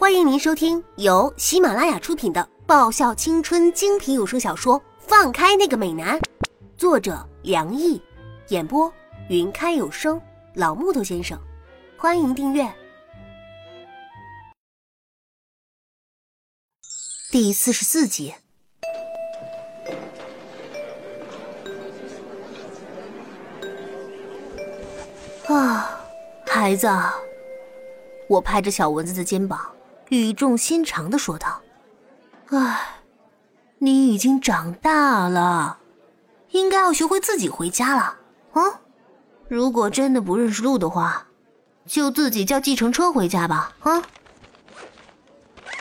欢迎您收听由喜马拉雅出品的爆笑青春精品有声小说《放开那个美男》，作者梁毅，演播云开有声老木头先生。欢迎订阅第四十四集。啊，孩子，我拍着小蚊子的肩膀，语重心长的说道：“唉，你已经长大了，应该要学会自己回家了啊！如果真的不认识路的话，就自己叫计程车回家吧啊！”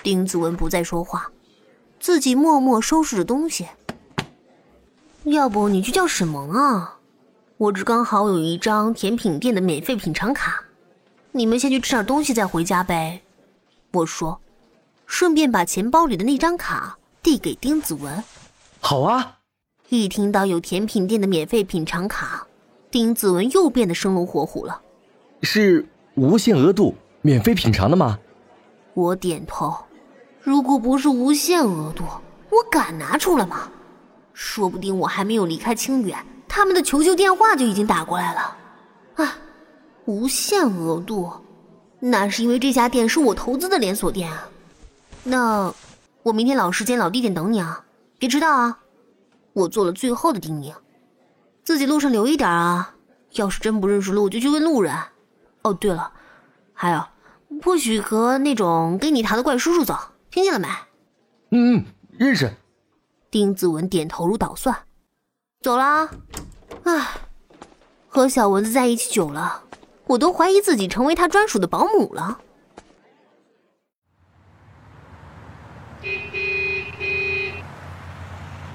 丁子文不再说话，自己默默收拾着东西。要不你去叫沈萌啊？我这刚好有一张甜品店的免费品尝卡，你们先去吃点东西再回家呗。我说，顺便把钱包里的那张卡递给丁子文。好啊！一听到有甜品店的免费品尝卡，丁子文又变得生龙活虎了。是无限额度免费品尝的吗？我点头。如果不是无限额度，我敢拿出来吗？说不定我还没有离开清远。他们的求救电话就已经打过来了，啊，无限额度，那是因为这家店是我投资的连锁店啊。那我明天老时间老地点等你啊，别迟到啊。我做了最后的叮咛，自己路上留一点啊。要是真不认识路，就去问路人。哦，对了，还有，不许和那种跟你谈的怪叔叔走，听见了没？嗯嗯，认识。丁子文点头如捣蒜。走了，唉，和小蚊子在一起久了，我都怀疑自己成为他专属的保姆了。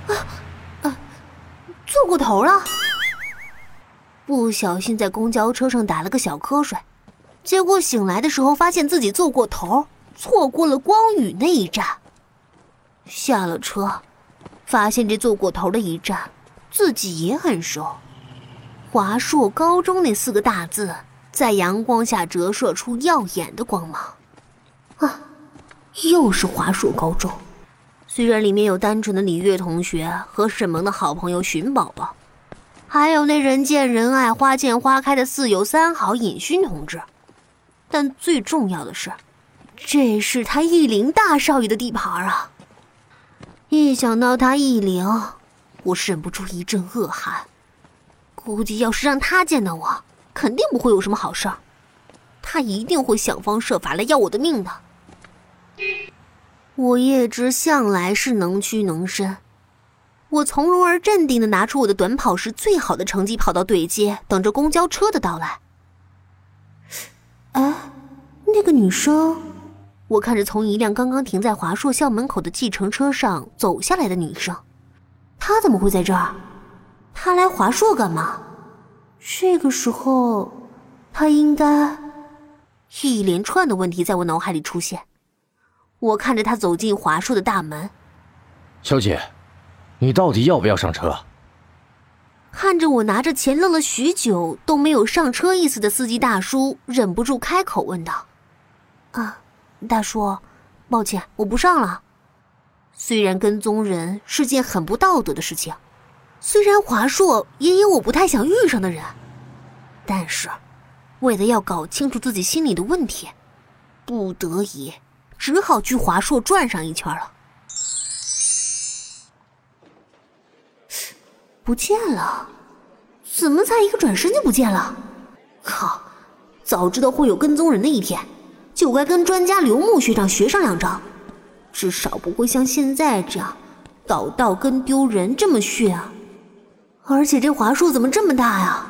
啊啊，坐过头了，不小心在公交车上打了个小瞌睡，结果醒来的时候发现自己坐过头，错过了光宇那一站。下了车，发现这坐过头的一站。自己也很熟，华硕高中那四个大字在阳光下折射出耀眼的光芒。啊，又是华硕高中。虽然里面有单纯的李月同学和沈萌的好朋友寻宝宝，还有那人见人爱、花见花开的四友三好尹勋同志，但最重要的是，这是他易灵大少爷的地盘啊！一想到他易灵……我忍不住一阵恶寒，估计要是让他见到我，肯定不会有什么好事儿，他一定会想方设法来要我的命的。我叶芝向来是能屈能伸，我从容而镇定的拿出我的短跑时最好的成绩，跑到对街，等着公交车的到来。哎，那个女生，我看着从一辆刚刚停在华硕校门口的计程车上走下来的女生。她怎么会在这儿？她来华硕干嘛？这个时候，他应该……一连串的问题在我脑海里出现。我看着他走进华硕的大门。小姐，你到底要不要上车？看着我拿着钱愣了许久都没有上车意思的司机大叔，忍不住开口问道：“啊，大叔，抱歉，我不上了。”虽然跟踪人是件很不道德的事情，虽然华硕也有我不太想遇上的人，但是为了要搞清楚自己心里的问题，不得已只好去华硕转上一圈了。不见了，怎么才一个转身就不见了？靠！早知道会有跟踪人的一天，就该跟专家刘牧学长学上两招。至少不会像现在这样，搞到跟丢人这么血啊！而且这华硕怎么这么大呀？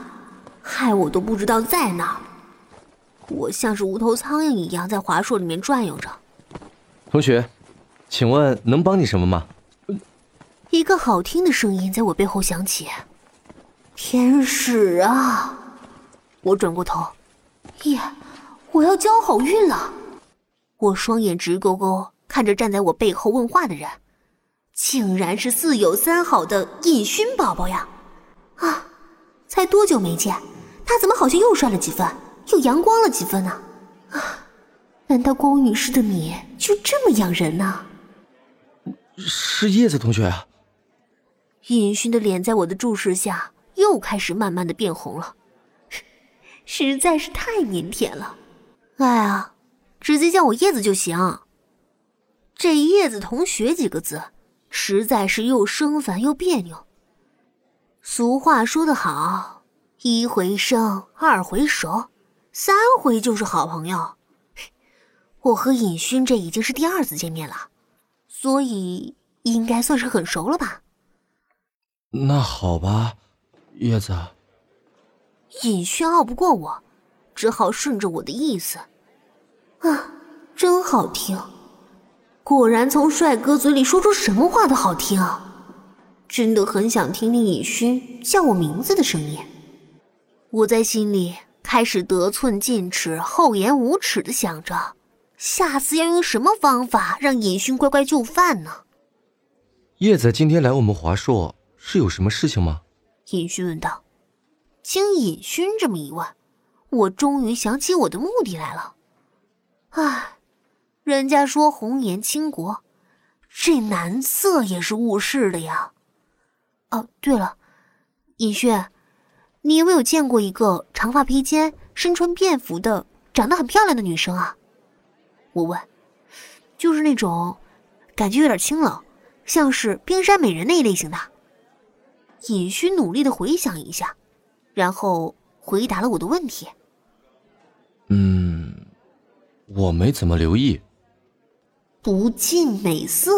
害我都不知道在哪。我像是无头苍蝇一样在华硕里面转悠着。同学，请问能帮你什么吗？一个好听的声音在我背后响起。天使啊！我转过头，耶！我要交好运了。我双眼直勾勾。看着站在我背后问话的人，竟然是四有三好的尹勋宝宝呀！多久没见，他怎么好像又帅了几分，又阳光了几分呢？啊，难道光女士的你就这么养人呢？是叶子同学啊！尹勋的脸在我的注视下又开始慢慢的变红了，实在是太腼腆了。哎呀，直接叫我叶子就行。这叶子同学几个字，实在是又生烦又别扭。俗话说得好，一回生，二回熟，三回就是好朋友。我和尹勋这已经是第二次见面了，所以应该算是很熟了吧？那好吧，叶子。尹勋拗不过我，只好顺着我的意思。啊，真好听！果然从帅哥嘴里说出什么话都好听啊！真的很想听听尹勋叫我名字的声音。我在心里开始得寸进尺、厚颜无耻的想着。下次要用什么方法让尹勋乖乖就范呢？叶子今天来我们华硕是有什么事情吗？尹勋问道。经尹勋这么一问，我终于想起我的目的来了。唉，人家说红颜倾国，这男色也是误事的呀。哦，对了，尹勋，你有没有见过一个长发披肩、身穿便服的、长得很漂亮的女生啊？我问，就是那种感觉有点清冷，像是冰山美人那一类型的。尹勋努力的回想一下，然后回答了我的问题。嗯，我没怎么留意。不近美色，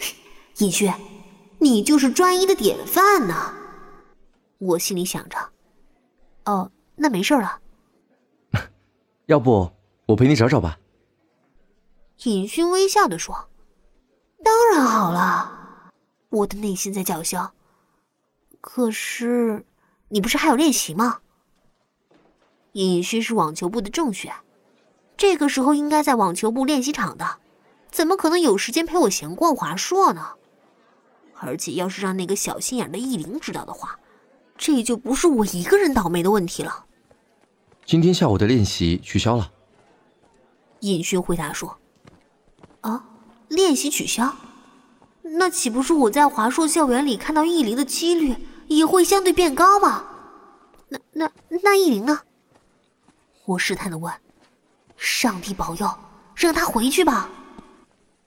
尹勋，你就是专一的典范呢。我心里想着。哦，那没事了。要不我陪你找找吧。尹勋微笑的说：“当然好了。”我的内心在叫嚣。可是，你不是还有练习吗？尹勋是网球部的正选，这个时候应该在网球部练习场的，怎么可能有时间陪我闲逛华硕呢？而且，要是让那个小心眼的易灵知道的话，这就不是我一个人倒霉的问题了。今天下午的练习取消了。尹勋回答说。啊，练习取消，那岂不是我在华硕校园里看到易林的几率也会相对变高吗？那那那易林呢？我试探的问。上帝保佑，让他回去吧。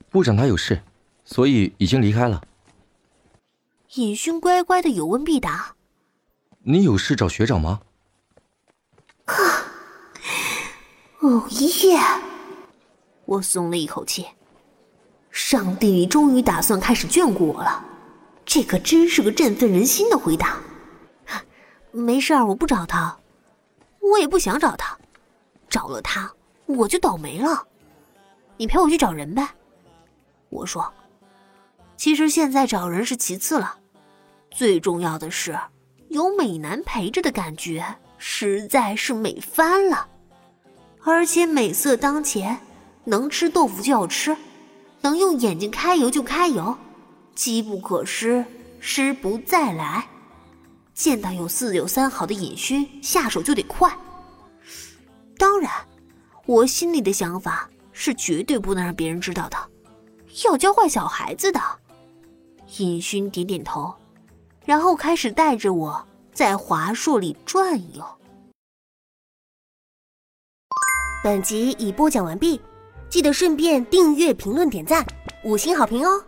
部长他有事，所以已经离开了。尹勋乖乖的有问必答。你有事找学长吗？啊，哦耶！我松了一口气。上帝终于打算开始眷顾我了，这可真是个振奋人心的回答。没事儿，我不找他，我也不想找他，找了他我就倒霉了。你陪我去找人呗。我说，其实现在找人是其次了，最重要的是有美男陪着的感觉实在是美翻了，而且美色当前，能吃豆腐就要吃。能用眼睛开油就开油，机不可失，失不再来。见到有四有三好的尹勋，下手就得快。当然，我心里的想法是绝对不能让别人知道的，要教坏小孩子的。尹勋点点头，然后开始带着我在华树里转悠。本集已播讲完毕。记得顺便订阅、评论、点赞，五星好评哦！